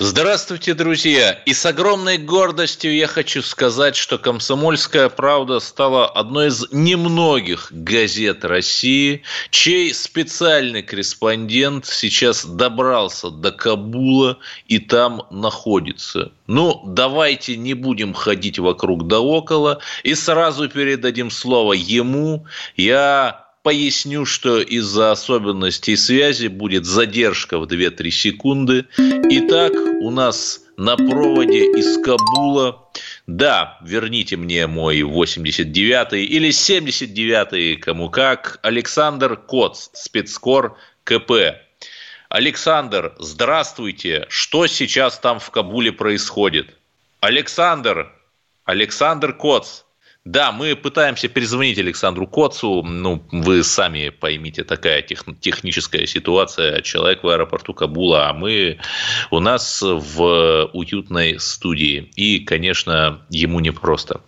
Здравствуйте, друзья! И с огромной гордостью я хочу сказать, что «Комсомольская правда» стала одной из немногих газет России, чей специальный корреспондент сейчас добрался до Кабула и там находится. Ну, давайте не будем ходить вокруг да около и сразу передадим слово ему. Я поясню, что из-за особенностей связи будет задержка в 2-3 секунды. Итак, у нас на проводе из Кабула. Да, верните мне мой 89-й или 79-й, кому как, Александр Коц, спецкор КП. Александр, здравствуйте. Что сейчас там в Кабуле происходит? Александр, Александр Коц, да, мы пытаемся перезвонить Александру Коцу. Ну, вы сами поймите, такая тех, техническая ситуация. Человек в аэропорту Кабула, а мы у нас в уютной студии. И, конечно, ему непросто.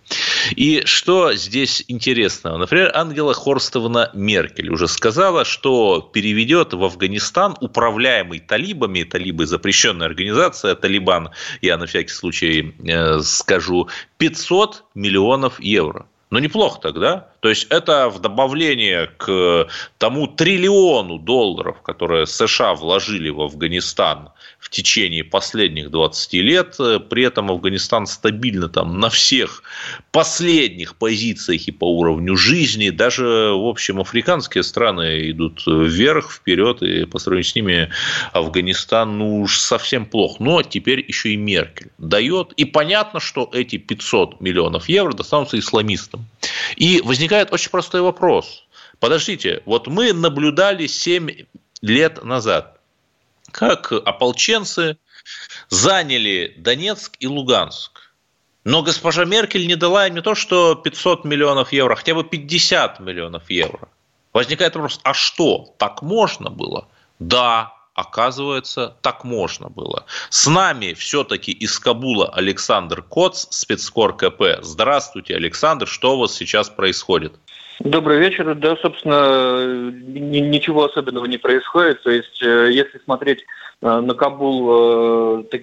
И что здесь интересного? Например, Ангела Хорстовна Меркель уже сказала, что переведет в Афганистан управляемый талибами, талибы запрещенная организация, Талибан, я на всякий случай э, скажу, 500 миллионов евро евро. Ну, неплохо тогда. То есть, это в добавление к тому триллиону долларов, которые США вложили в Афганистан в течение последних 20 лет. При этом Афганистан стабильно там на всех последних позициях и по уровню жизни. Даже, в общем, африканские страны идут вверх, вперед, и по сравнению с ними Афганистан ну уж совсем плохо. Но теперь еще и Меркель дает. И понятно, что эти 500 миллионов евро достанутся исламистам. И возникает очень простой вопрос. Подождите, вот мы наблюдали 7 лет назад, как ополченцы заняли Донецк и Луганск. Но госпожа Меркель не дала им не то, что 500 миллионов евро, хотя бы 50 миллионов евро. Возникает вопрос, а что, так можно было? Да, оказывается, так можно было. С нами все-таки из Кабула Александр Коц, спецкор КП. Здравствуйте, Александр, что у вас сейчас происходит? Добрый вечер. Да, собственно, ничего особенного не происходит. То есть, э, если смотреть э, на Кабул э,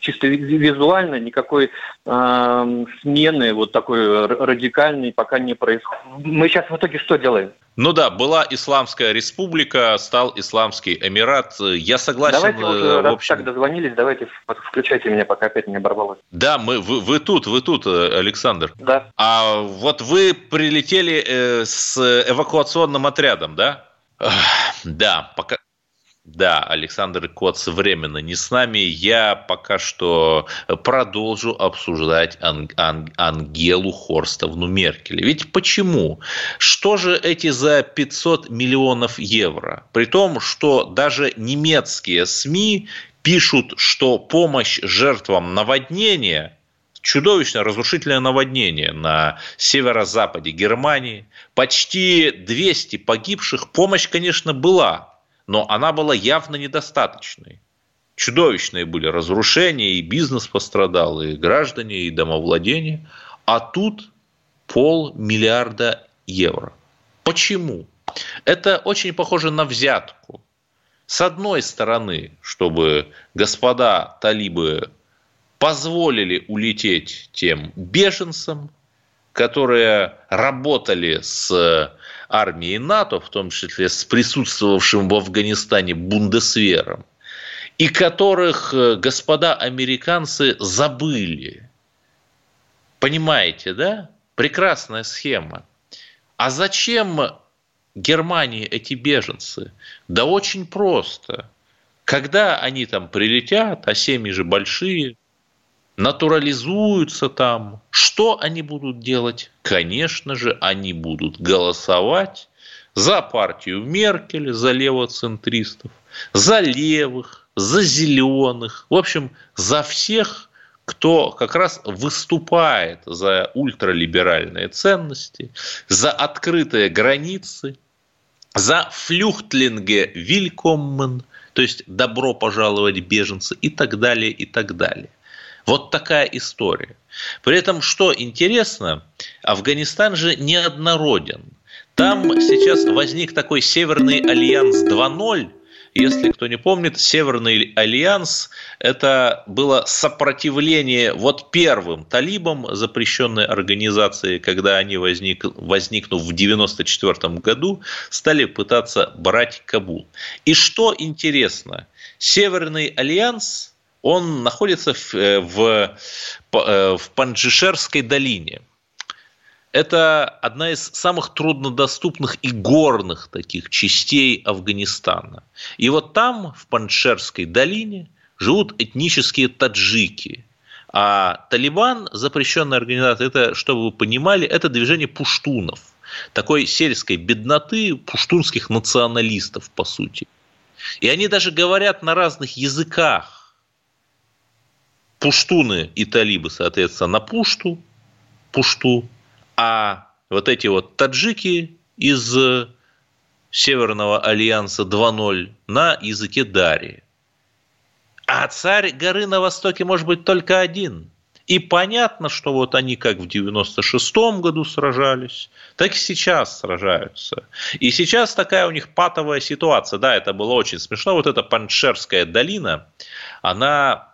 чисто визуально, никакой смены вот такой радикальной пока не происходит. Мы сейчас в итоге что делаем? Ну да, была Исламская республика, стал Исламский Эмират. Я согласен. Давайте уже, в общем... так дозвонились, давайте включайте меня, пока опять не оборвалось. Да, мы, вы, вы тут, вы тут, Александр. Да. А вот вы прилетели с эвакуационным отрядом, да? Да, пока, да, Александр Коц временно не с нами. Я пока что продолжу обсуждать Ан- Ан- Ангелу Хорстовну Меркель. Ведь почему? Что же эти за 500 миллионов евро? При том, что даже немецкие СМИ пишут, что помощь жертвам наводнения чудовищное разрушительное наводнение на северо-западе Германии. Почти 200 погибших. Помощь, конечно, была, но она была явно недостаточной. Чудовищные были разрушения, и бизнес пострадал, и граждане, и домовладение. А тут полмиллиарда евро. Почему? Это очень похоже на взятку. С одной стороны, чтобы господа талибы позволили улететь тем беженцам, которые работали с армией НАТО, в том числе с присутствовавшим в Афганистане Бундесвером, и которых э, господа американцы забыли. Понимаете, да? Прекрасная схема. А зачем Германии эти беженцы? Да очень просто. Когда они там прилетят, а семьи же большие, натурализуются там. Что они будут делать? Конечно же, они будут голосовать за партию Меркель, за левоцентристов, за левых, за зеленых, в общем, за всех, кто как раз выступает за ультралиберальные ценности, за открытые границы, за флюхтлинге вилькоммен, то есть добро пожаловать беженцы и так далее, и так далее. Вот такая история. При этом, что интересно, Афганистан же неоднороден. Там сейчас возник такой Северный альянс 2.0, если кто не помнит, Северный альянс – это было сопротивление вот первым талибам, запрещенной организации, когда они, возник, возникнув в 1994 году, стали пытаться брать Кабул. И что интересно, Северный альянс, он находится в, э, в, э, в Панджишерской долине – это одна из самых труднодоступных и горных таких частей Афганистана. И вот там, в Паншерской долине, живут этнические таджики. А Талибан, запрещенная организация, это, чтобы вы понимали, это движение пуштунов. Такой сельской бедноты пуштунских националистов, по сути. И они даже говорят на разных языках. Пуштуны и талибы, соответственно, на пушту, пушту, а вот эти вот таджики из Северного альянса 2.0 на языке Дари. А царь горы на востоке может быть только один. И понятно, что вот они как в 96-м году сражались, так и сейчас сражаются. И сейчас такая у них патовая ситуация. Да, это было очень смешно. Вот эта Паншерская долина, она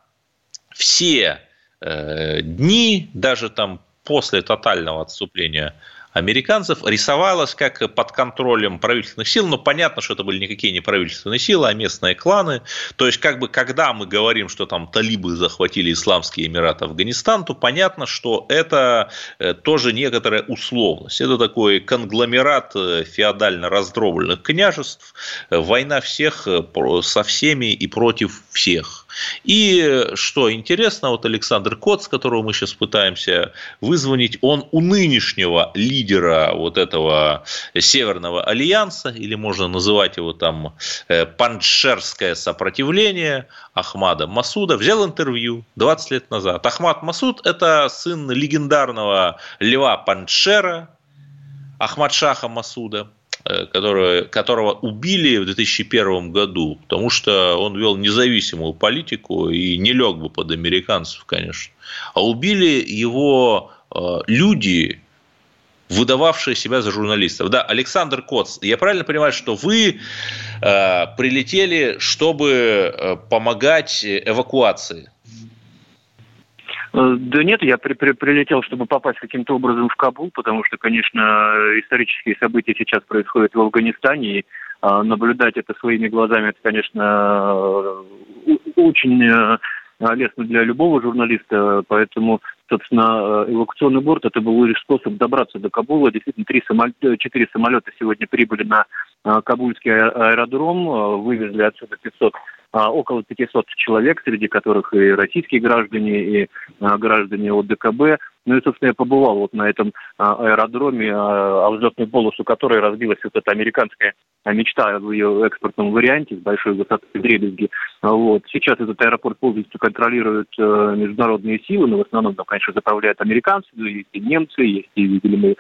все э, дни, даже там после тотального отступления американцев рисовалась как под контролем правительственных сил, но понятно, что это были никакие не правительственные силы, а местные кланы. То есть, как бы, когда мы говорим, что там талибы захватили Исламские Эмираты Афганистан, то понятно, что это э, тоже некоторая условность. Это такой конгломерат э, феодально раздробленных княжеств, война всех э, со всеми и против всех. И что интересно, вот Александр Коц, которого мы сейчас пытаемся вызвонить, он у нынешнего лидера вот этого Северного альянса, или можно называть его там э, паншерское сопротивление Ахмада Масуда, взял интервью 20 лет назад. Ахмад Масуд – это сын легендарного Льва Паншера, Ахмад Шаха Масуда – Э, которого, которого убили в 2001 году, потому что он вел независимую политику и не лег бы под американцев, конечно. А убили его э, люди, выдававшие себя за журналистов. Да, Александр Коц, я правильно понимаю, что вы э, прилетели, чтобы помогать эвакуации? Э, да нет, я при, при, прилетел, чтобы попасть каким-то образом в Кабул, потому что, конечно, исторические события сейчас происходят в Афганистане, и а, наблюдать это своими глазами, это, конечно, очень э, лестно для любого журналиста, поэтому, собственно, э, эвакуационный борт это был лишь способ добраться до Кабула. Действительно, три самолета, четыре самолета сегодня прибыли на Кабульский аэродром, вывезли отсюда 500 а, около 500 человек, среди которых и российские граждане, и а, граждане ОДКБ. Ну и, собственно, я побывал вот на этом а, аэродроме, а, а полосу которой разбилась вот эта американская мечта в ее экспортном варианте с большой высотой дребезги. Вот. Сейчас этот аэропорт полностью контролируют э, международные силы, но в основном там, конечно, заправляют американцы, есть и немцы, есть и, видели мы,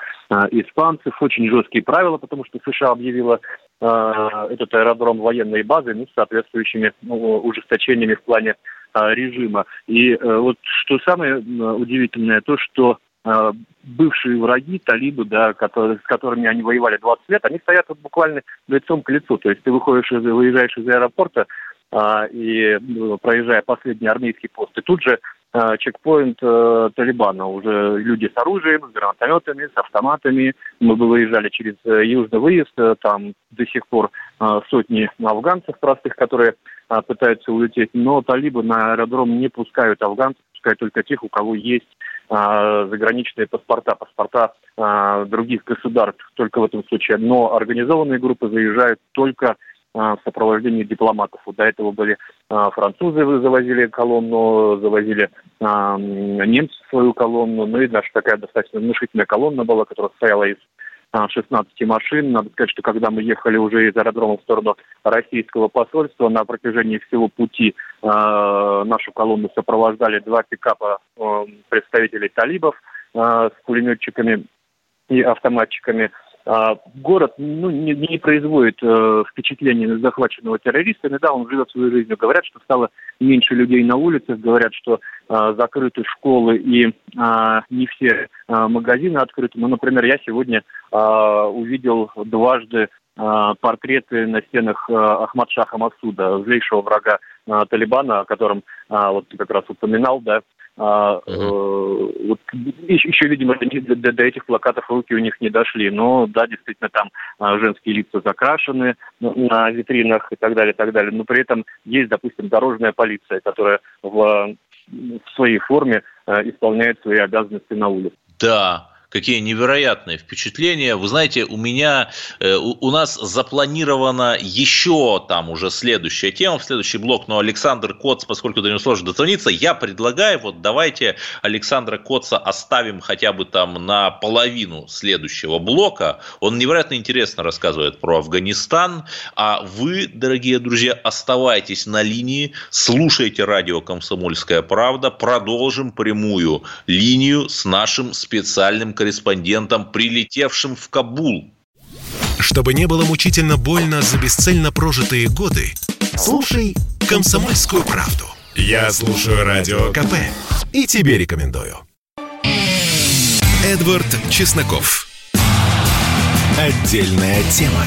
испанцев. Очень жесткие правила, потому что США объявила этот аэродром военной базой, ну, с соответствующими ну, ужесточениями в плане а, режима. И э, вот что самое удивительное, то, что а, бывшие враги, талибы, да, которые, с которыми они воевали 20 лет, они стоят вот буквально лицом к лицу. То есть ты выходишь из, выезжаешь из аэропорта а, и проезжая последний армейский пост, и тут же а, чекпоинт а, Талибана. Уже люди с оружием, с гранатометами, с автоматами. Мы бы выезжали через э, южный выезд, э, там до сих пор а, сотни афганцев простых, которые а, пытаются улететь, но талибы на аэродром не пускают афганцев, пускают только тех, у кого есть заграничные паспорта, паспорта а, других государств, только в этом случае. Но организованные группы заезжают только в сопровождении дипломатов. Вот до этого были французы, завозили колонну, завозили немцы свою колонну, ну и наша такая достаточно внушительная колонна была, которая состояла из 16 машин. Надо сказать, что когда мы ехали уже из аэродрома в сторону российского посольства, на протяжении всего пути нашу колонну сопровождали два пикапа представителей талибов с пулеметчиками и автоматчиками. Город ну, не, не производит э, впечатления захваченного террориста. Иногда он живет свою жизнь. Говорят, что стало меньше людей на улицах, говорят, что э, закрыты школы и э, не все э, магазины открыты. Ну, например, я сегодня э, увидел дважды э, портреты на стенах э, Ахмад Шаха Масуда, злейшего врага э, Талибана, о котором вот ты как раз упоминал, да, а, э, вот, еще, видимо, до, до, до этих плакатов руки у них не дошли. Но да, действительно, там а, женские лица закрашены на, на витринах и так далее, и так далее. Но при этом есть, допустим, дорожная полиция, которая в, в своей форме а, исполняет свои обязанности на улице. Да, какие невероятные впечатления. Вы знаете, у меня, э, у, нас запланирована еще там уже следующая тема, следующий блок, но Александр Коц, поскольку до него сложно дозвониться, я предлагаю, вот давайте Александра Коца оставим хотя бы там на половину следующего блока. Он невероятно интересно рассказывает про Афганистан, а вы, дорогие друзья, оставайтесь на линии, слушайте радио «Комсомольская правда», продолжим прямую линию с нашим специальным корреспондентом, прилетевшим в Кабул. Чтобы не было мучительно больно за бесцельно прожитые годы, слушай «Комсомольскую правду». Я слушаю Радио КП и тебе рекомендую. Эдвард Чесноков. Отдельная тема.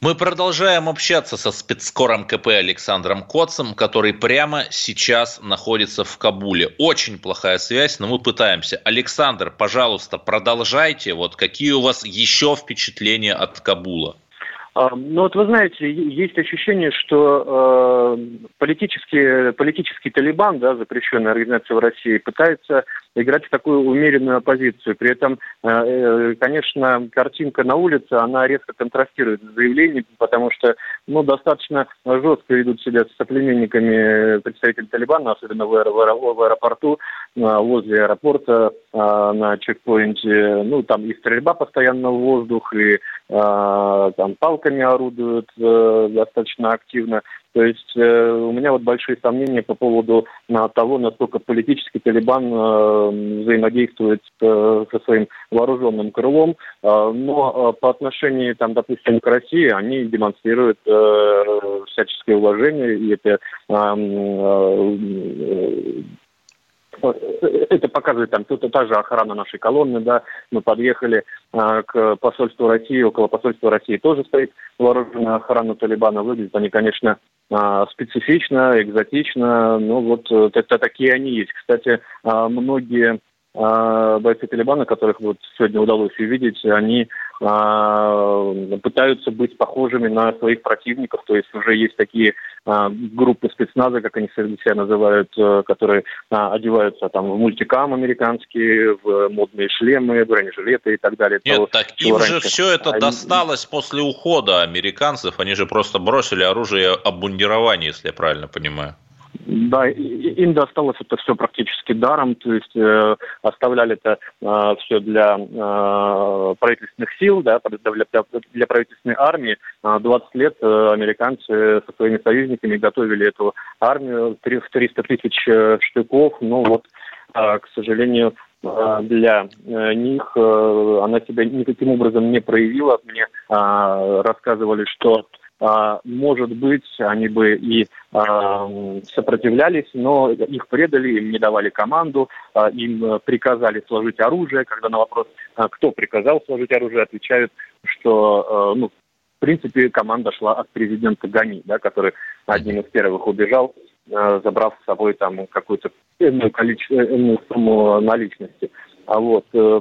Мы продолжаем общаться со спецскором КП Александром Коцем, который прямо сейчас находится в Кабуле. Очень плохая связь, но мы пытаемся. Александр, пожалуйста, продолжайте. Вот какие у вас еще впечатления от Кабула? А, ну вот вы знаете, есть ощущение, что э, политический, политический Талибан, да, запрещенная организация в России, пытается играть в такую умеренную оппозицию. При этом, э, э, конечно, картинка на улице, она резко контрастирует с заявлением, потому что ну, достаточно жестко ведут себя с соплеменниками представители Талибана, особенно в, аэро- в аэропорту, возле аэропорта, на чекпоинте. Ну, там и стрельба постоянно в воздух, и там палками орудуют э, достаточно активно. То есть э, у меня вот большие сомнения по поводу на, того, насколько политический Талибан э, взаимодействует э, со своим вооруженным крылом. Э, но э, по отношению, там, допустим, к России, они демонстрируют э, всяческое уважение, и это э, э, это показывает там тут та же охрана нашей колонны, да, мы подъехали а, к посольству России, около посольства России тоже стоит вооруженная охрана Талибана, выглядят они, конечно, а, специфично, экзотично, но вот это такие они есть. Кстати, а, многие а, бойцы Талибана, которых вот сегодня удалось увидеть, они а, пытаются быть похожими на своих противников, то есть уже есть такие а, группы спецназа, как они себя называют, э, которые а, одеваются там в мультикам американские, в модные шлемы, бронежилеты и так далее. Нет, того, так им раньше. же все это они... досталось после ухода американцев, они же просто бросили оружие обмундирование, если я правильно понимаю. Да, им досталось это все практически даром, то есть э, оставляли это э, все для э, правительственных сил, да, для, для правительственной армии. 20 лет э, американцы со своими союзниками готовили эту армию в 300 тысяч э, штыков, но вот, э, к сожалению, э, для э, них она себя никаким образом не проявила. Мне рассказывали, что а, может быть, они бы и а, сопротивлялись, но их предали, им не давали команду, а, им приказали сложить оружие. Когда на вопрос, кто приказал сложить оружие, отвечают, что ну, в принципе команда шла от президента Гани, да, который одним из первых убежал, забрав с собой там какую-то иную, количество, иную сумму наличности. А вот, э,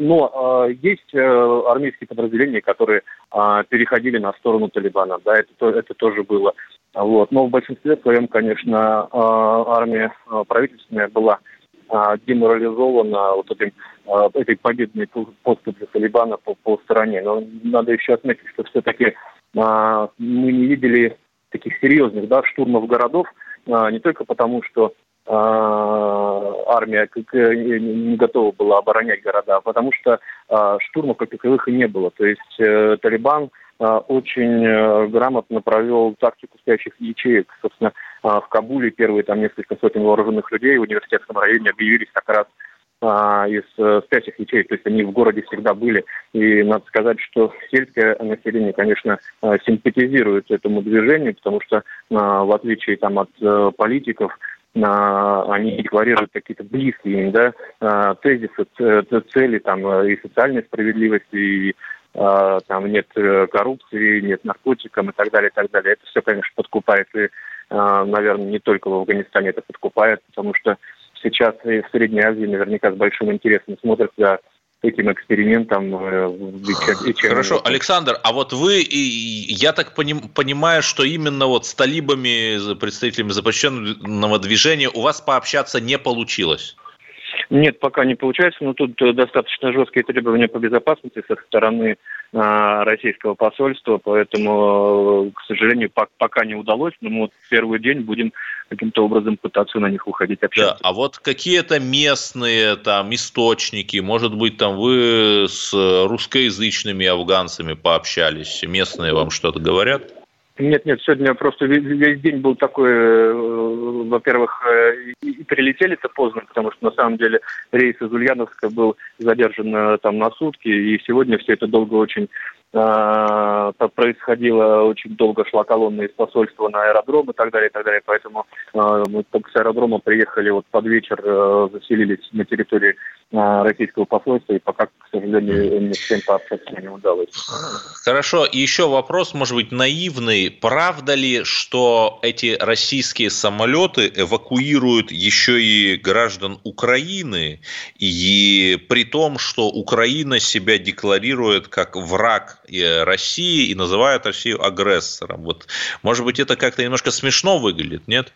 но а, есть э, армейские подразделения, которые а, переходили на сторону Талибана, да, это, это тоже было. Вот. Но в большинстве своем, конечно, армия правительственная была деморализована вот этим, этой победной поступью Талибана по, по стране. Но надо еще отметить, что все-таки мы не видели таких серьезных да, штурмов городов, не только потому, что а, армия не готова была оборонять города, потому что а, штурмов как таковых и не было. То есть э, Талибан а, очень э, грамотно провел тактику спящих ячеек. Собственно, в Кабуле первые там несколько сотен вооруженных людей в университетском районе объявились как раз а, из а, спящих ячеек, то есть они в городе всегда были. И надо сказать, что сельское население, конечно, а, симпатизирует этому движению, потому что а, в отличие там, от а, политиков, они декларируют какие-то близкие им да, тезисы, цели там, и социальной справедливости, и там нет коррупции, нет наркотиков и так далее, и так далее. Это все, конечно, подкупает и а, наверное, не только в Афганистане это подкупает, потому что сейчас и в Средней Азии наверняка с большим интересом смотрят за этим экспериментом. Э, Хорошо, Александр, а вот вы, я так понимаю, что именно вот с талибами, представителями запрещенного движения у вас пообщаться не получилось? Нет, пока не получается, но тут э, достаточно жесткие требования по безопасности со стороны а, российского посольства, поэтому, э, к сожалению, пока не удалось, но мы вот в первый день будем каким-то образом пытаться на них уходить общаться. Да, а вот какие-то местные там источники, может быть, там вы с русскоязычными афганцами пообщались, местные вам что-то говорят? Нет, нет, сегодня просто весь день был такой, э, во-первых, э, и прилетели-то поздно, потому что на самом деле рейс из Ульяновска был задержан э, там на сутки, и сегодня все это долго очень а, происходило очень долго, шла колонна из посольства на аэродром и так далее, и так далее. Поэтому а, мы только с аэродрома приехали вот под вечер, э, заселились на территории а, российского посольства, и пока, к сожалению, ни с кем пообщаться не удалось. Хорошо. Еще вопрос, может быть, наивный. Правда ли, что эти российские самолеты эвакуируют еще и граждан Украины, и при том, что Украина себя декларирует как враг России и называют Россию агрессором. Вот, может быть, это как-то немножко смешно выглядит, нет?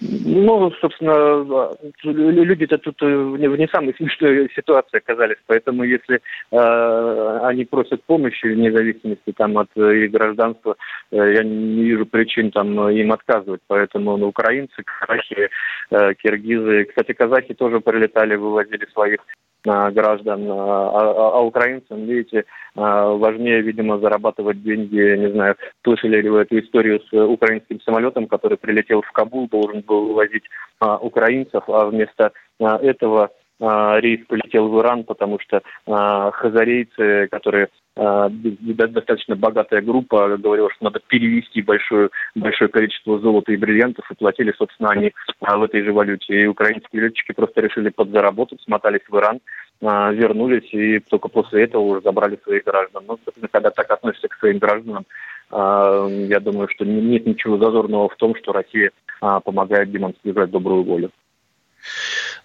Ну, собственно, люди-то тут в не самой смешной ситуации оказались, поэтому если э, они просят помощи, вне зависимости там, от их гражданства, э, я не вижу причин там им отказывать. Поэтому ну, украинцы, казахи, э, киргизы, кстати, казахи тоже прилетали, вывозили своих граждан, а, а, а украинцам, видите, а, важнее, видимо, зарабатывать деньги, не знаю, слышали ли вы эту историю с украинским самолетом, который прилетел в Кабул, должен был возить украинцев, а вместо этого рейс полетел в Иран, потому что хазарейцы, которые достаточно богатая группа, говорила, что надо перевести большое, большое количество золота и бриллиантов, и платили, собственно, они в этой же валюте. И украинские летчики просто решили подзаработать, смотались в Иран, вернулись, и только после этого уже забрали своих граждан. Ну, собственно, когда так относишься к своим гражданам, я думаю, что нет ничего зазорного в том, что Россия помогает демонстрировать добрую волю.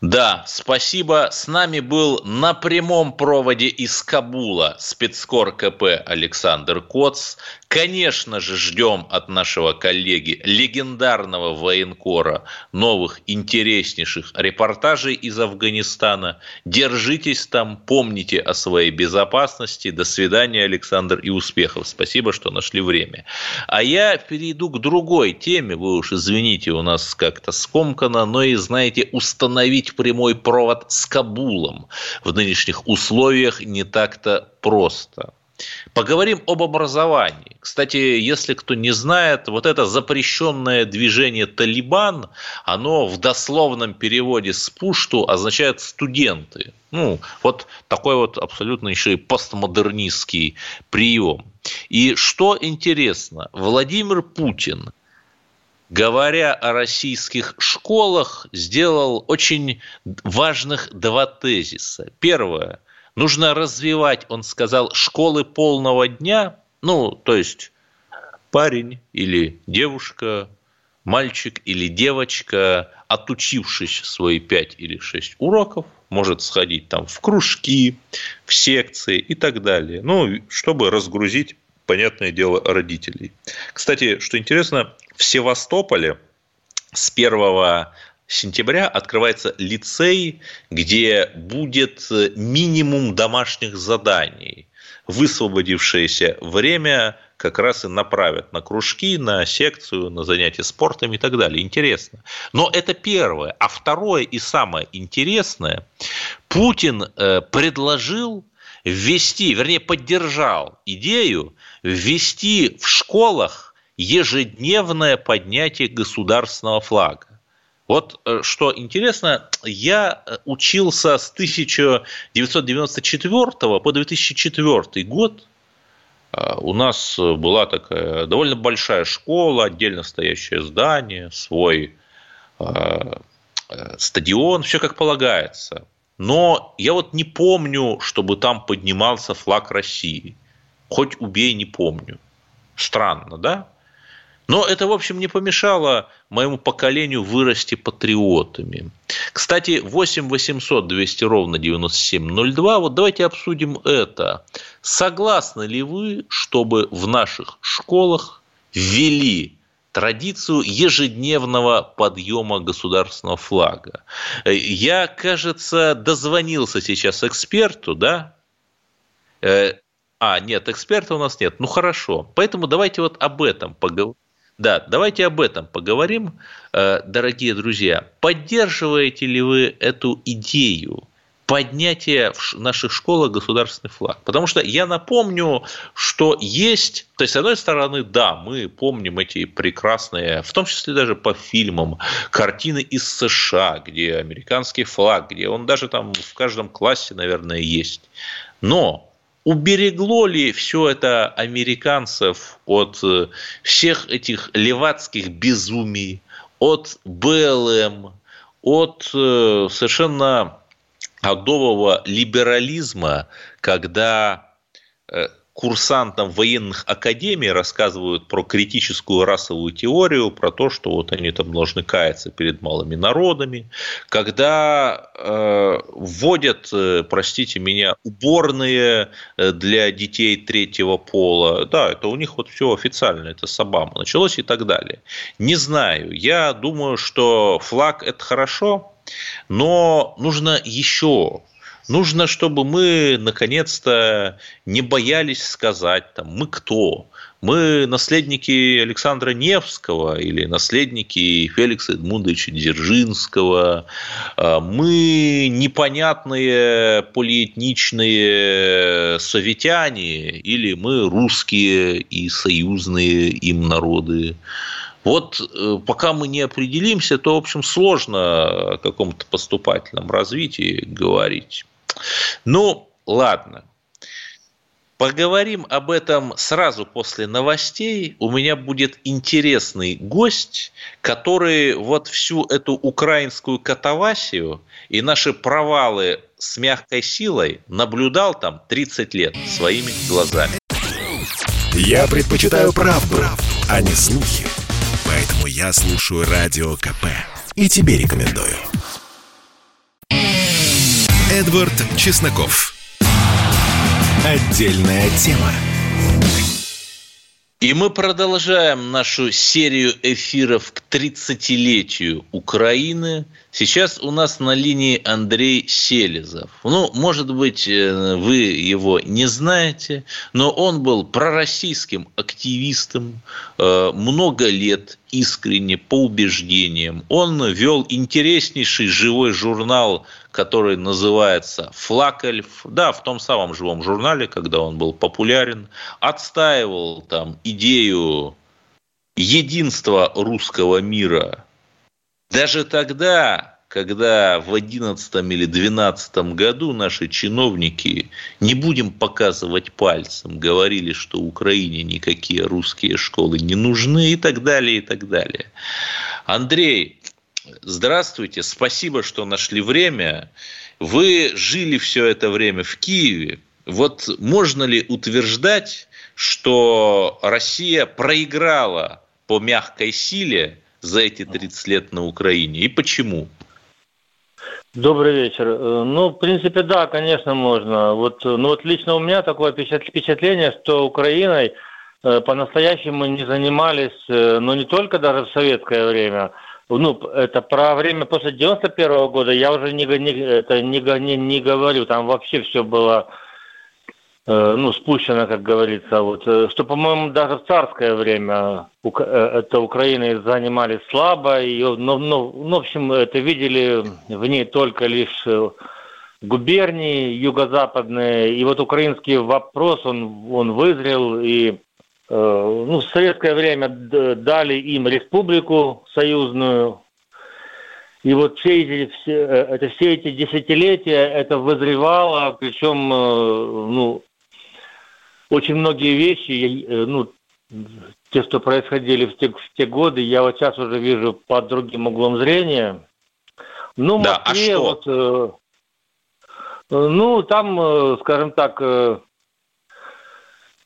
Да, спасибо. С нами был на прямом проводе из Кабула спецкор КП Александр Коц. Конечно же, ждем от нашего коллеги, легендарного военкора, новых интереснейших репортажей из Афганистана. Держитесь там, помните о своей безопасности. До свидания, Александр, и успехов. Спасибо, что нашли время. А я перейду к другой теме. Вы уж извините, у нас как-то скомкано, но и, знаете, установить прямой провод с Кабулом в нынешних условиях не так-то просто. Поговорим об образовании. Кстати, если кто не знает, вот это запрещенное движение «Талибан», оно в дословном переводе с пушту означает «студенты». Ну, вот такой вот абсолютно еще и постмодернистский прием. И что интересно, Владимир Путин, говоря о российских школах, сделал очень важных два тезиса. Первое – Нужно развивать, он сказал, школы полного дня, ну, то есть парень или девушка, мальчик или девочка, отучившись свои 5 или 6 уроков, может сходить там в кружки, в секции и так далее. Ну, чтобы разгрузить, понятное дело, родителей. Кстати, что интересно, в Севастополе с 1 сентября открывается лицей, где будет э, минимум домашних заданий. Высвободившееся время как раз и направят на кружки, на секцию, на занятия спортом и так далее. Интересно. Но это первое. А второе и самое интересное, Путин э, предложил ввести, вернее, поддержал идею ввести в школах ежедневное поднятие государственного флага. Вот э, что интересно, я э, учился с 1994 по 2004 год. Э, у нас была такая довольно большая школа, отдельно стоящее здание, свой стадион, все как полагается. Но я вот не помню, чтобы там поднимался флаг России. Хоть убей, не помню. Странно, да? Но это, в общем, не помешало моему поколению вырасти патриотами. Кстати, 8 800 200 ровно 9702. Вот давайте обсудим это. Согласны ли вы, чтобы в наших школах ввели традицию ежедневного подъема государственного флага. Я, кажется, дозвонился сейчас эксперту, да? Э, а, нет, эксперта у нас нет. Ну хорошо. Поэтому давайте вот об этом поговорим. Да, давайте об этом поговорим, э, дорогие друзья. Поддерживаете ли вы эту идею поднятия в наших школах государственный флаг? Потому что я напомню, что есть, то есть, с одной стороны, да, мы помним эти прекрасные, в том числе даже по фильмам, картины из США, где американский флаг, где он даже там в каждом классе, наверное, есть. Но уберегло ли все это американцев от э, всех этих левацких безумий, от БЛМ, от э, совершенно адового либерализма, когда э, курсантам военных академий рассказывают про критическую расовую теорию, про то, что вот они там должны каяться перед малыми народами, когда э, вводят, э, простите меня, уборные э, для детей третьего пола, да, это у них вот все официально, это с Обамы началось и так далее. Не знаю, я думаю, что флаг это хорошо, но нужно еще Нужно, чтобы мы наконец-то не боялись сказать, там, мы кто? Мы наследники Александра Невского или наследники Феликса Эдмундовича Дзержинского. А, мы непонятные полиэтничные советяне или мы русские и союзные им народы. Вот э, пока мы не определимся, то, в общем, сложно о каком-то поступательном развитии говорить. Ну, ладно. Поговорим об этом сразу после новостей. У меня будет интересный гость, который вот всю эту украинскую катавасию и наши провалы с мягкой силой наблюдал там 30 лет своими глазами. Я предпочитаю правду, а не слухи. Поэтому я слушаю Радио КП. И тебе рекомендую. Эдвард Чесноков. Отдельная тема. И мы продолжаем нашу серию эфиров к 30-летию Украины. Сейчас у нас на линии Андрей Селезов. Ну, может быть, э, вы его не знаете, но он был пророссийским активистом э, много лет искренне, по убеждениям. Он вел интереснейший живой журнал который называется «Флакельф», да, в том самом живом журнале, когда он был популярен, отстаивал там идею единства русского мира. Даже тогда, когда в 11 или 12 году наши чиновники, не будем показывать пальцем, говорили, что Украине никакие русские школы не нужны и так далее, и так далее. Андрей, Здравствуйте, спасибо, что нашли время. Вы жили все это время в Киеве. Вот можно ли утверждать, что Россия проиграла по мягкой силе за эти 30 лет на Украине? И почему? Добрый вечер. Э, ну, в принципе, да, конечно, можно. Вот, ну, вот лично у меня такое впечатление, что Украиной э, по-настоящему не занимались, э, ну, не только даже в советское время – ну, это про время после 91 -го года я уже не, не, это не, не, не говорю, там вообще все было э, ну, спущено, как говорится. Вот, э, что, по-моему, даже в царское время э, это Украины занимались слабо, и, но, но, ну, в общем, это видели в ней только лишь губернии юго-западные, и вот украинский вопрос, он, он вызрел, и ну, в советское время дали им республику союзную, И вот все эти, все, э, это, все эти десятилетия это вызревало, причем ну, очень многие вещи, ну, те, что происходили в те, в те годы, я вот сейчас уже вижу под другим углом зрения. Ну, в да, а Москве а что? вот... Э, ну, там, э, скажем так, э,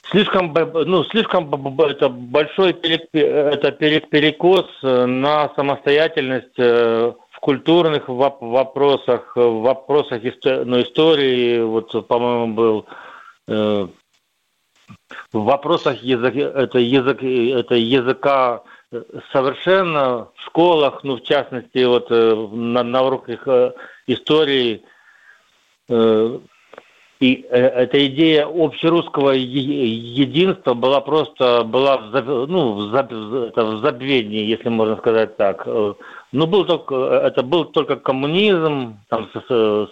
слишком, ну, слишком это большой это перекос на самостоятельность в культурных вопросах, в вопросах ну, истории, вот, по-моему, был в вопросах языка, это, язык, это языка совершенно в школах, ну, в частности, вот э, на, на уроках э, истории, э, и эта идея общерусского единства была просто была в, ну, в, в забвении, если можно сказать так. Ну, был только, это был только коммунизм, там,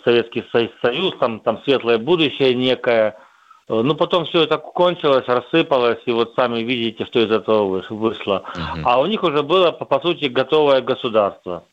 Советский Союз, там, там светлое будущее некое – Э, ну, потом все это кончилось, рассыпалось, и вот сами видите, что из этого вышло. Угу. А у них уже было, по, по сути, готовое государство.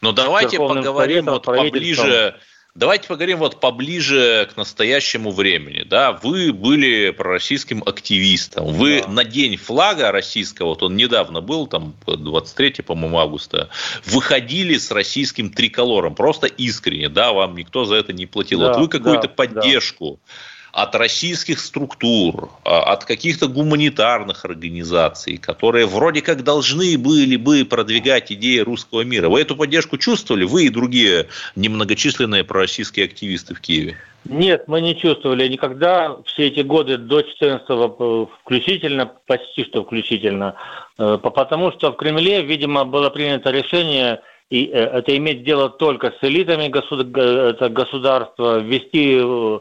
Ну, давайте поговорим вот поближе... Давайте поговорим вот поближе к настоящему времени. Да, вы были пророссийским активистом. Вы да. на день флага российского, вот он недавно был, там 23, по-моему, августа, выходили с российским триколором. Просто искренне, да, вам никто за это не платил. Да, вот вы какую-то да, поддержку. Да от российских структур, а, от каких-то гуманитарных организаций, которые вроде как должны были бы продвигать идеи русского мира. Вы эту поддержку чувствовали, вы и другие немногочисленные пророссийские активисты в Киеве? Нет, мы не чувствовали никогда. Все эти годы до 14 включительно, почти что включительно, э, потому что в Кремле, видимо, было принято решение и э, это иметь дело только с элитами государства, вести э,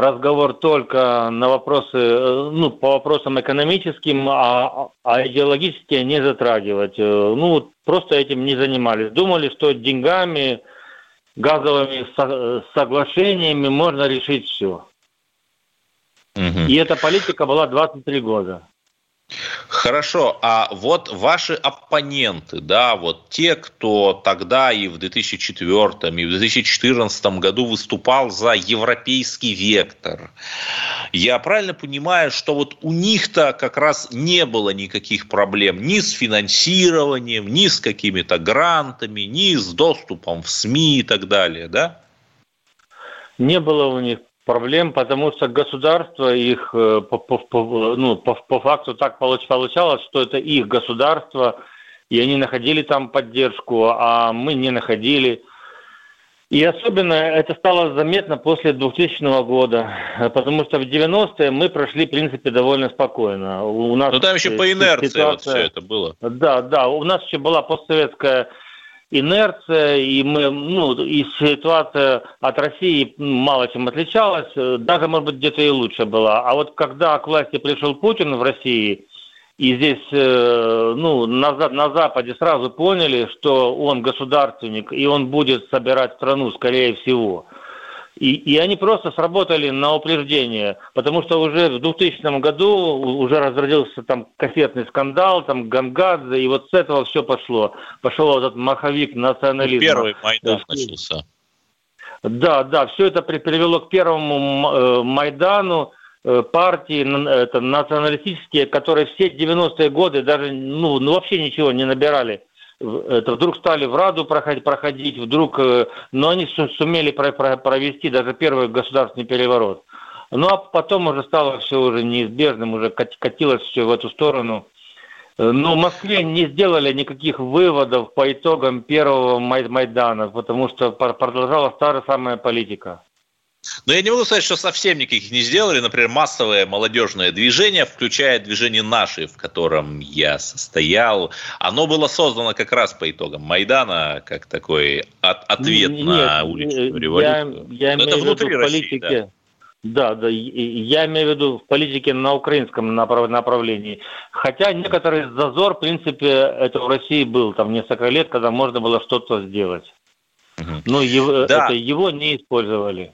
разговор только на вопросы, э, ну, по вопросам экономическим, а, а идеологические не затрагивать. Э, ну, просто этим не занимались. Думали, что деньгами, газовыми соглашениями можно решить все. Угу. И эта политика была 23 года. Хорошо, а вот ваши оппоненты, да, вот те, кто тогда и в 2004 и в 2014 году выступал за европейский вектор, я правильно понимаю, что вот у них-то как раз не было никаких проблем ни с финансированием, ни с какими-то грантами, ни с доступом в СМИ и так далее, да? Не было у них проблем, потому что государство их э, по, по, по, ну, по, по факту так получалось, что это их государство, и они находили там поддержку, а мы не находили. И особенно это стало заметно после 2000 года, потому что в 90-е мы прошли, в принципе, довольно спокойно. У нас Но ну, там еще по инерции ситуация... вот все это было. Да, да, у нас еще была постсоветская инерция, и мы, ну, и ситуация от России мало чем отличалась, даже, может быть, где-то и лучше была. А вот когда к власти пришел Путин в России, и здесь, э, ну, на, на Западе сразу поняли, что он государственник, и он будет собирать страну, скорее всего – и, и они просто сработали на упреждение, потому что уже в 2000 году уже разразился там кассетный скандал, там Гангадзе, и вот с этого все пошло. Пошел вот этот маховик национализма. Первый Майдан начался. Да, да, все это привело к первому э, Майдану, э, партии это, националистические, которые все 90-е годы даже ну, ну, вообще ничего не набирали это вдруг стали в Раду проходить, проходить вдруг, э, но они сумели провести даже первый государственный переворот. Ну а потом уже стало все уже неизбежным, уже катилось все в эту сторону. Э, но в Москве не сделали никаких выводов по итогам первого Майдана, потому что продолжалась та же самая политика. Но я не могу сказать, что совсем никаких не сделали. Например, массовое молодежное движение, включая движение «Наши», в котором я состоял, оно было создано как раз по итогам Майдана, как такой от, ответ Нет, на уличную революцию. Я, я имею в виду в политике. Да. Да, да, я имею в виду в политике на украинском направлении. Хотя некоторый зазор, в принципе, это в России был там несколько лет, когда можно было что-то сделать. Угу. Но его, да. это его не использовали.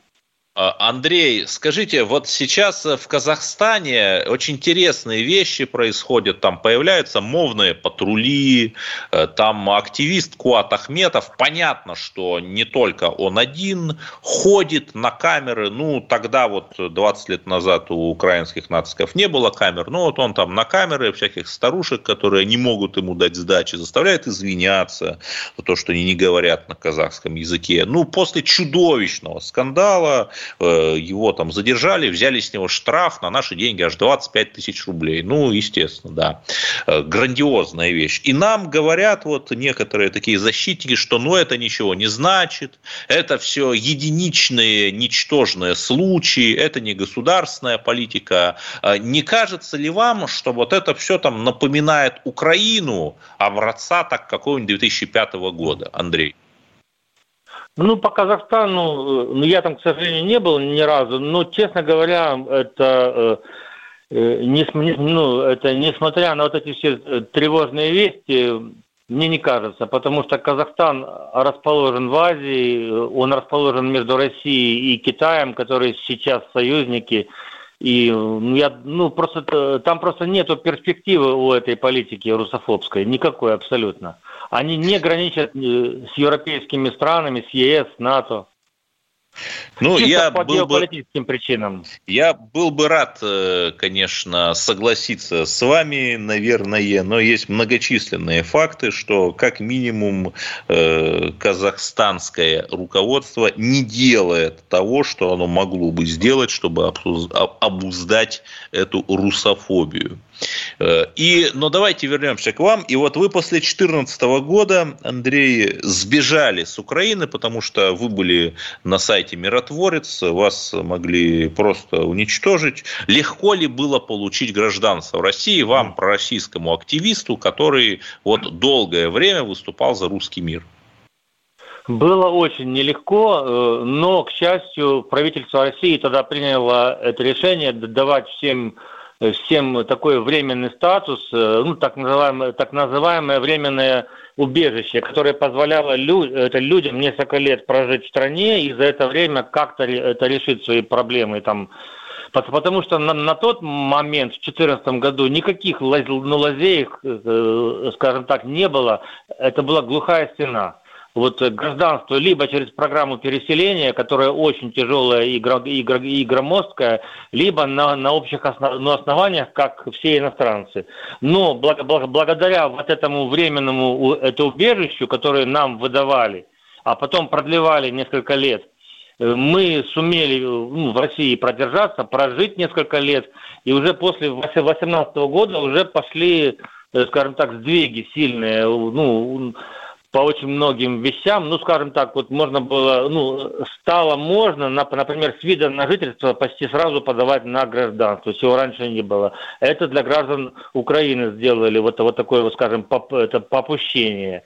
А, Андрей, скажите, вот сейчас в Казахстане очень интересные вещи происходят. Там появляются мовные патрули, э, там активист Куат Ахметов. Понятно, что не только он один ходит на камеры. Ну, тогда вот 20 лет назад у украинских нациков не было камер. Ну, вот он там на камеры всяких старушек, которые не могут ему дать сдачи, заставляет извиняться за то, что они не говорят на казахском языке. Ну, после чудовищного скандала Э, его там задержали, взяли с него штраф на наши деньги аж 25 тысяч рублей. Ну, естественно, да. Э, грандиозная вещь. И нам говорят вот некоторые такие защитники, что ну это ничего не значит, это все единичные, ничтожные случаи, это не государственная политика. Э, не кажется ли вам, что вот это все там напоминает Украину образца так какого-нибудь 2005 года, Андрей? Ну, по Казахстану, э, ну, я там, к сожалению, не был ни разу, но, честно говоря, это, э, э не, ну, это несмотря на вот эти все э, тревожные вести, мне не кажется, потому что Казахстан расположен в Азии, он расположен между Россией и Китаем, которые сейчас союзники, и ну, я, ну, просто, там просто нету перспективы у этой политики русофобской, никакой абсолютно. Они не граничат э, с европейскими странами, с ЕС, НАТО. Ну, Чисто я по был бы, причинам. Я был бы рад, э, конечно, согласиться с вами, наверное, но есть многочисленные факты, что как минимум э, казахстанское руководство не делает того, что оно могло бы сделать, чтобы обуздать эту русофобию. Э, и, но давайте вернемся к вам. И вот вы после 2014 года, Андрей, сбежали с Украины, потому что вы были на сайте «Миротворец», вас могли просто уничтожить. Легко ли было получить гражданство в России вам, пророссийскому активисту, который вот долгое время выступал за русский мир? Было очень нелегко, э, но, к счастью, правительство России тогда приняло это решение давать всем всем такой временный статус, э, ну, так называемое, так называемое временное убежище, которое позволяло лю, это людям несколько лет прожить в стране и за это время как-то это решить свои проблемы там, Потому что на, на тот момент, в 2014 году, никаких лаз, ну, лазеек, э, скажем так, не было. Это была глухая стена вот гражданство либо через программу переселения, которая очень тяжелая и, гро, и, гро, и громоздкая, либо на, на общих основ, ну, основаниях, как все иностранцы. Но благ, благ, благодаря вот этому временному это убежищу, которое нам выдавали, а потом продлевали несколько лет, э, мы сумели ну, в России продержаться, прожить несколько лет, и уже после 2018 года уже пошли, э, скажем так, сдвиги сильные, ну, по очень многим вещам, ну, скажем так, вот можно было, ну, стало можно, например, с вида на жительство почти сразу подавать на гражданство, чего раньше не было. Это для граждан Украины сделали вот, вот такое, вот, скажем, поп, это попущение.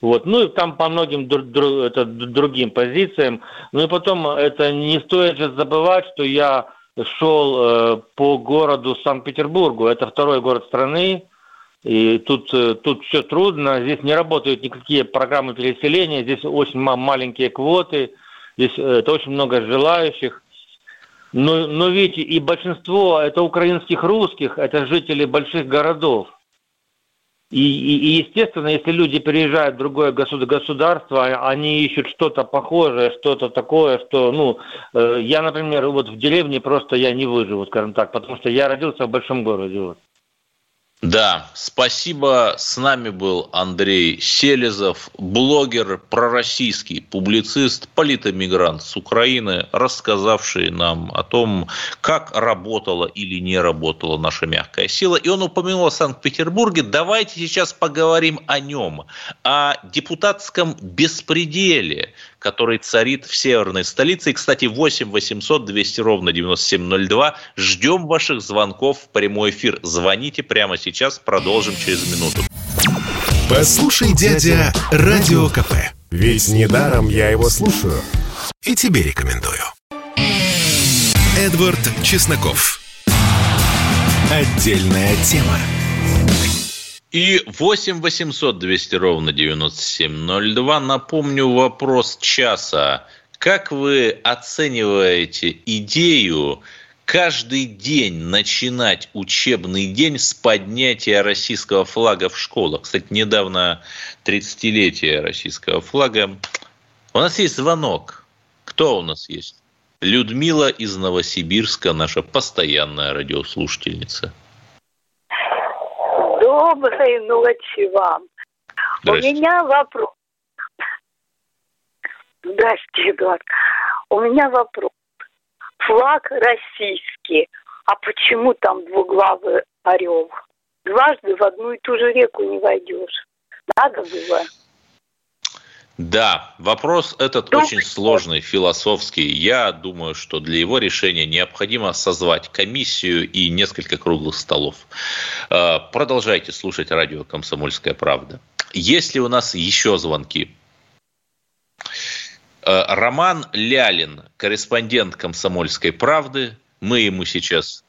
Вот. Ну и там по многим дру, дру, это, другим позициям. Ну и потом это не стоит же забывать, что я шел э, по городу Санкт-Петербургу. Это второй город страны. И тут, э, тут все трудно, здесь не работают никакие программы переселения, здесь очень маленькие квоты, здесь э, это очень много желающих. Но, но видите, и большинство это украинских русских, это жители больших городов. И, и, и естественно, если люди переезжают в другое государство, а, они ищут что-то похожее, что-то такое, что, ну, э, я, например, вот в деревне просто я не выживу, скажем так, потому что я родился в большом городе. Вот. Да, спасибо. С нами был Андрей Селезов, блогер, пророссийский публицист, политэмигрант с Украины, рассказавший нам о том, как работала или не работала наша мягкая сила. И он упомянул о Санкт-Петербурге. Давайте сейчас поговорим о нем, о депутатском беспределе, который царит в северной столице. И, кстати, 8 800 200 ровно 9702. Ждем ваших звонков в прямой эфир. Звоните прямо сейчас, продолжим через минуту. Послушай, дядя, Радио КП. Ведь недаром я его слушаю. И тебе рекомендую. Эдвард Чесноков. Отдельная тема. И 8 800 200 ровно 9702. Напомню вопрос часа. как вы оцениваете идею каждый день начинать учебный день с поднятия российского флага в школах? Кстати, недавно 30-летие российского флага. У нас есть звонок. Кто у нас есть? Людмила из Новосибирска, наша постоянная радиослушательница. Доброй ночи вам. У меня вопрос. Здравствуйте, Эдуард. У меня вопрос. Флаг российский, а почему там двуглавый орел? Дважды в одну и ту же реку не войдешь. Надо было. Да, вопрос этот очень сложный, философский. Я думаю, что для его решения необходимо созвать комиссию и несколько круглых столов. Э, продолжайте слушать радио «Комсомольская правда». Есть ли у нас еще звонки? Э, Роман Лялин, корреспондент «Комсомольской правды». Мы ему сейчас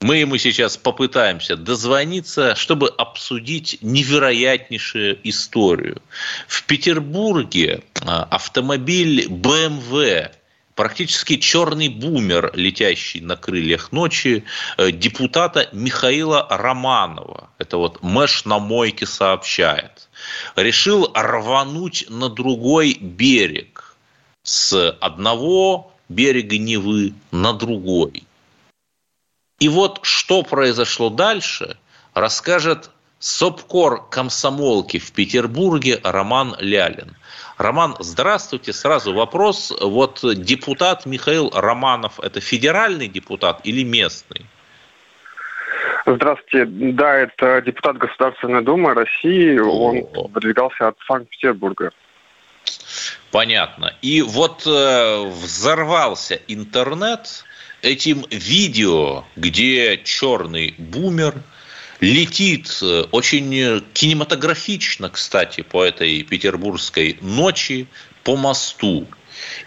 мы ему сейчас попытаемся дозвониться, чтобы обсудить невероятнейшую историю. В Петербурге а, автомобиль BMW практически черный бумер, летящий на крыльях ночи, э, депутата Михаила Романова, это вот Мэш на мойке сообщает, решил рвануть на другой берег с одного берега Невы на другой. И вот что произошло дальше, расскажет СОПКОР комсомолки в Петербурге Роман Лялин. Роман, здравствуйте. Сразу вопрос. Вот депутат Михаил Романов, это федеральный депутат или местный? Здравствуйте. Да, это депутат Государственной Думы России. Он выдвигался от Санкт-Петербурга. Понятно. И вот э, взорвался интернет этим видео, где черный бумер летит э, очень кинематографично, кстати, по этой петербургской ночи по мосту.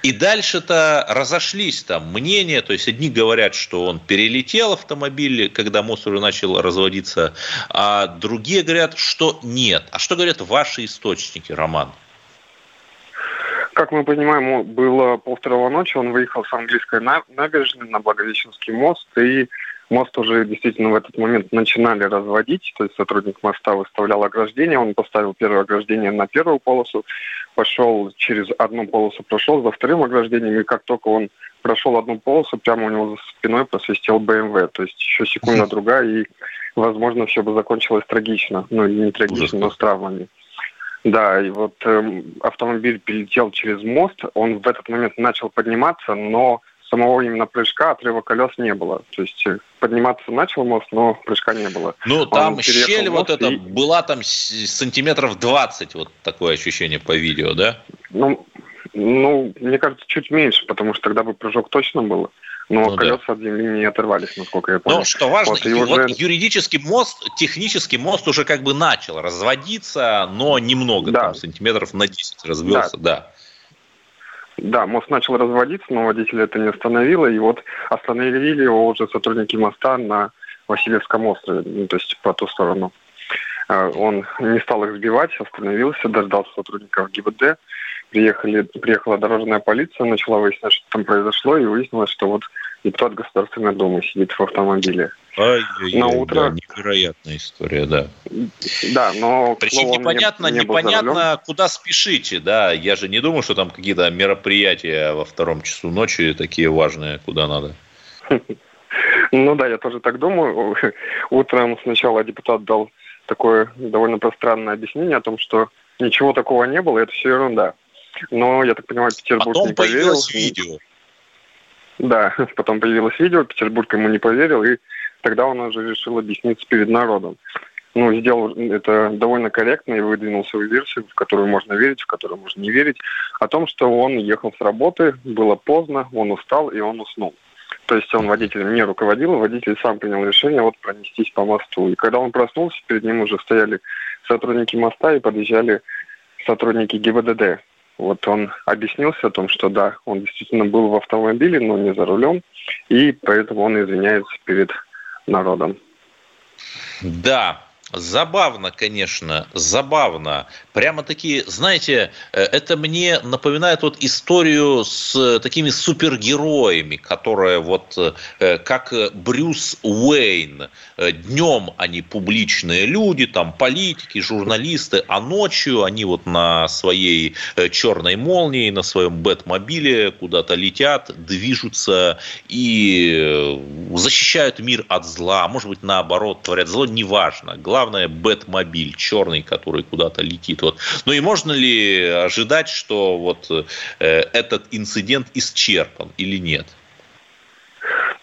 И дальше-то разошлись там мнения, то есть одни говорят, что он перелетел автомобиль, когда мост уже начал разводиться, а другие говорят, что нет. А что говорят ваши источники, Роман? Как мы понимаем, было полвторого ночи, он выехал с английской набережной на Благовещенский мост, и мост уже действительно в этот момент начинали разводить, то есть сотрудник моста выставлял ограждение, он поставил первое ограждение на первую полосу, пошел через одну полосу, прошел за вторым ограждением, и как только он прошел одну полосу, прямо у него за спиной просвистел БМВ, то есть еще секунда другая, и, возможно, все бы закончилось трагично, ну, не трагично, но с травмами. Да, и вот э, автомобиль перелетел через мост, он в этот момент начал подниматься, но самого именно прыжка отрыва колес не было. То есть э, подниматься начал мост, но прыжка не было. Ну, там щель вот эта и... была там сантиметров 20, вот такое ощущение по видео, да? Ну, ну, мне кажется, чуть меньше, потому что тогда бы прыжок точно было но ну, колеса да. от земли не оторвались, насколько я понял. Но что важно, вот, и вот уже... юридический мост, технический мост уже как бы начал разводиться, но немного, да. там, сантиметров на 10 развелся, да. да. Да, мост начал разводиться, но водитель это не остановило, и вот остановили его уже сотрудники моста на Васильевском острове, ну, то есть по ту сторону. А, он не стал их сбивать, остановился, дождался сотрудников ГИБД, приехали, приехала дорожная полиция, начала выяснять, что там произошло, и выяснилось, что вот депутат Государственной Думы сидит в автомобиле. Ай-яй-яй, на утро... Да, невероятная история, да. Да, но... Причем непонятно, не, не непонятно, куда спешите, да. Я же не думаю, что там какие-то мероприятия во втором часу ночи такие важные, куда надо. Ну да, я тоже так думаю. Утром сначала депутат дал такое довольно пространное объяснение о том, что ничего такого не было, это все ерунда. Но, я так понимаю, Петербург потом не поверил. появилось видео. Да, потом появилось видео, Петербург ему не поверил, и тогда он уже решил объясниться перед народом. Ну, сделал это довольно корректно и выдвинул свою версию, в которую можно верить, в которую можно не верить, о том, что он ехал с работы, было поздно, он устал и он уснул. То есть он водителем не руководил, водитель сам принял решение вот пронестись по мосту. И когда он проснулся, перед ним уже стояли сотрудники моста и подъезжали сотрудники ГИБДД. Вот он объяснился о том, что да, он действительно был в автомобиле, но не за рулем, и поэтому он извиняется перед народом. Да, Забавно, конечно, забавно. Прямо такие, знаете, э, это мне напоминает вот историю с такими супергероями, которые вот э, как Брюс Уэйн. Днем они публичные люди, там политики, журналисты, а ночью они вот на своей черной молнии, на своем Бэтмобиле куда-то летят, движутся и защищают мир от зла. Может быть, наоборот, творят зло, неважно. Главное главное, Бэтмобиль черный, который куда-то летит. Вот. Ну и можно ли ожидать, что вот э, этот инцидент исчерпан или нет?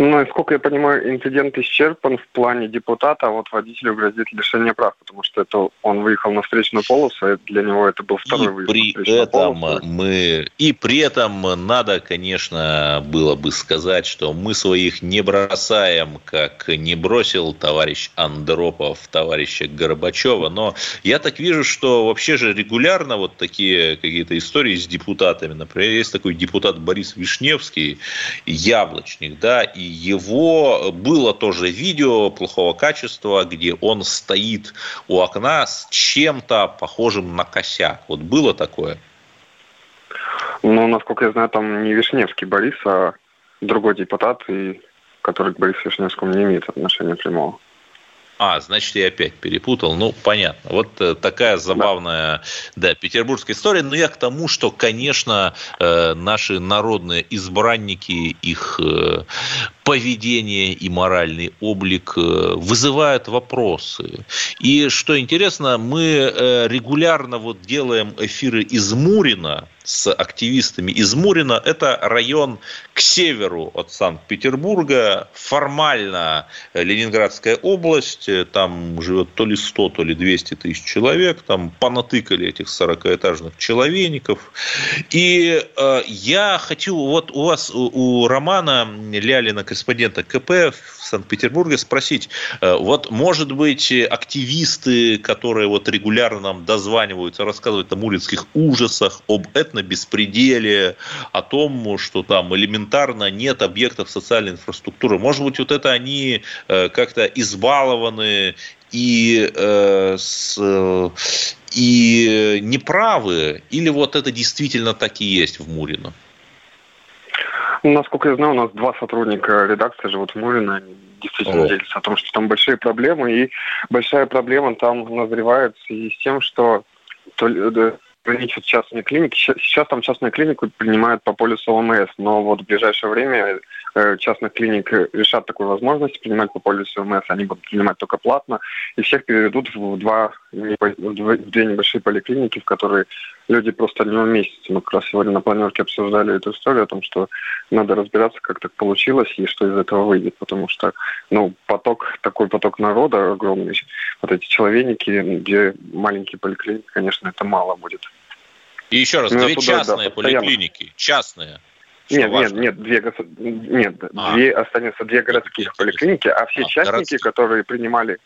Ну, насколько я понимаю, инцидент исчерпан в плане депутата, а вот водителю грозит лишение прав, потому что это он выехал на встречную полосу, и для него это был второй и выезд при на этом полосу. мы И при этом надо, конечно, было бы сказать, что мы своих не бросаем, как не бросил товарищ Андропов товарища Горбачева, но я так вижу, что вообще же регулярно вот такие какие-то истории с депутатами, например, есть такой депутат Борис Вишневский, яблочник, да, и его было тоже видео плохого качества, где он стоит у окна с чем-то похожим на косяк. Вот было такое? Ну, насколько я знаю, там не Вишневский Борис, а другой депутат, и который к Борису Вишневскому не имеет отношения прямого. А, значит, я опять перепутал. Ну, понятно. Вот э, такая забавная, да, да петербургская история. Но я к тому, что, конечно, э, наши народные избранники, их э, поведение и моральный облик вызывают вопросы. И что интересно, мы регулярно вот делаем эфиры из Мурина, с активистами из Мурина. Это район к северу от Санкт-Петербурга. Формально Ленинградская область. Там живет то ли 100, то ли 200 тысяч человек. Там понатыкали этих 40-этажных человейников. И э, я хочу, вот у вас, у, у Романа Лялина, корреспондента КП в Санкт-Петербурге, спросить, э, вот, может быть, активисты, которые вот регулярно нам дозваниваются, рассказывают о муринских ужасах, об этно беспределе, о том, что там элементарно нет объектов социальной инфраструктуры. Может быть, вот это они э, как-то избалованы и, э, с, и неправы, или вот это действительно так и есть в Мурино? Насколько я знаю, у нас два сотрудника редакции живут в Мурино, они действительно О. делятся о том, что там большие проблемы, и большая проблема там назревает связи с тем, что ограничивают частные клиники. Сейчас там частную клинику принимают по полису ОМС, но вот в ближайшее время частных клиник решат такую возможность принимать по полису ОМС. Они будут принимать только платно, и всех переведут в, два, в дв- в две небольшие поликлиники, в которые люди просто не уместятся. Мы как раз сегодня на планерке обсуждали эту историю о том, что надо разбираться, как так получилось и что из этого выйдет, потому что ну, поток, такой поток народа огромный, вот эти человейники, где маленькие поликлиники, конечно, это мало будет. И еще раз, Ну, две туда, да, частные постоянно. поликлиники. Частные. Что Нет, важно. нет, нет, две, гос- нет, А. две останется две городских поликлиники, а все А, частники, городские. которые принимали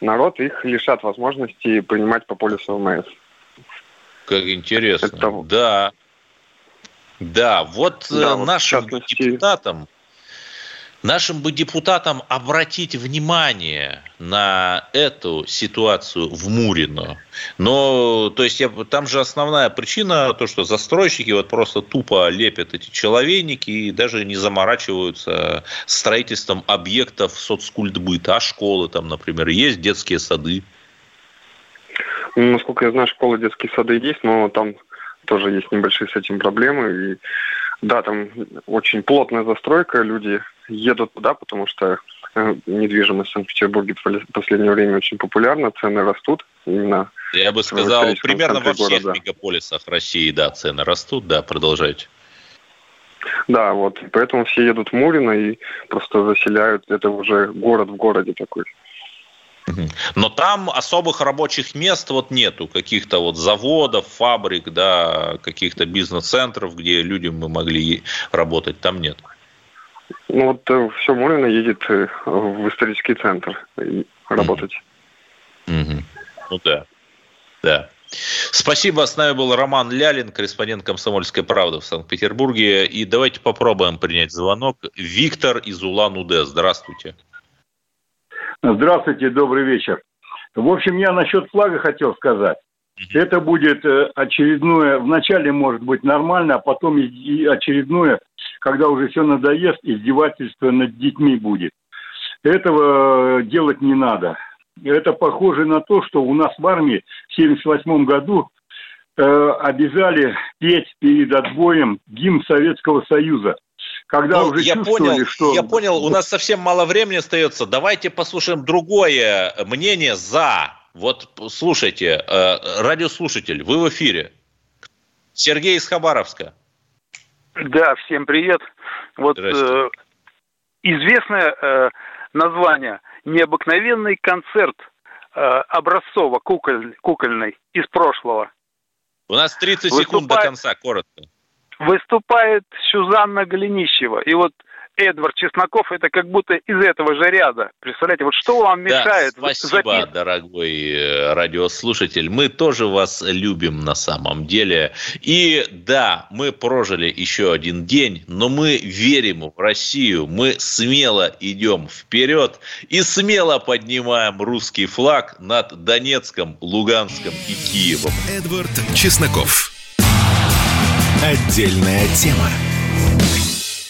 народ, их лишат возможности принимать по полису ОМС. Как интересно. Это- Да. Да, вот э, Да, вот в нашим частности- депутатам, нашим бы депутатам обратить внимание на эту ситуацию в Мурино. Но, то есть, я, там же основная причина, то, что застройщики вот просто тупо лепят эти человейники и даже не заморачиваются строительством объектов соцкультбыта, а школы там, например, есть детские сады. Ну, насколько я знаю, школы, детские сады есть, но там тоже есть небольшие с этим проблемы. И да, там очень плотная застройка, люди едут туда, потому что э, недвижимость в Санкт-Петербурге в последнее время очень популярна, цены растут именно Я бы сказал, примерно во всех города. мегаполисах России, да, цены растут, да, продолжайте. Да, вот. Поэтому все едут в Мурино и просто заселяют. Это уже город в городе такой. Но там особых рабочих мест вот нету, каких-то вот заводов, фабрик, да, каких-то бизнес-центров, где люди мы могли работать, там нет. Ну вот все Мурино едет э, в исторический центр и работать. Мгм. Ну да, да. Спасибо, с нами был Роман Лялин, корреспондент «Комсомольской правды» в Санкт-Петербурге. И давайте попробуем принять звонок. Виктор из Улан-Удэ, здравствуйте. Здравствуйте, добрый вечер. В общем, я насчет флага хотел сказать. Это будет э, очередное, вначале может быть нормально, а потом и очередное, когда уже все надоест, издевательство над детьми будет. Этого делать не надо. Это похоже на то, что у нас в армии в 1978 году э, обязали петь перед отбоем гимн Советского Союза. Когда ну, уже я понял, что... Я понял, у нас совсем мало времени остается. Давайте послушаем другое мнение за. Вот слушайте, э, радиослушатель, вы в эфире. Сергей из Хабаровска. Да, всем привет. Вот э, известное э, название «Необыкновенный концерт» э, Образцова, куколь, кукольный, из прошлого. У нас 30 Выступает... секунд до конца, коротко выступает Сюзанна Голенищева. И вот Эдвард Чесноков это как будто из этого же ряда. Представляете, вот что вам мешает? Да, спасибо, запис... дорогой э, радиослушатель. Мы тоже вас любим на самом деле. И да, мы прожили еще один день, но мы верим в Россию. Мы смело идем вперед и смело поднимаем русский флаг над Донецком, Луганском и Киевом. Эдвард Чесноков. Отдельная тема.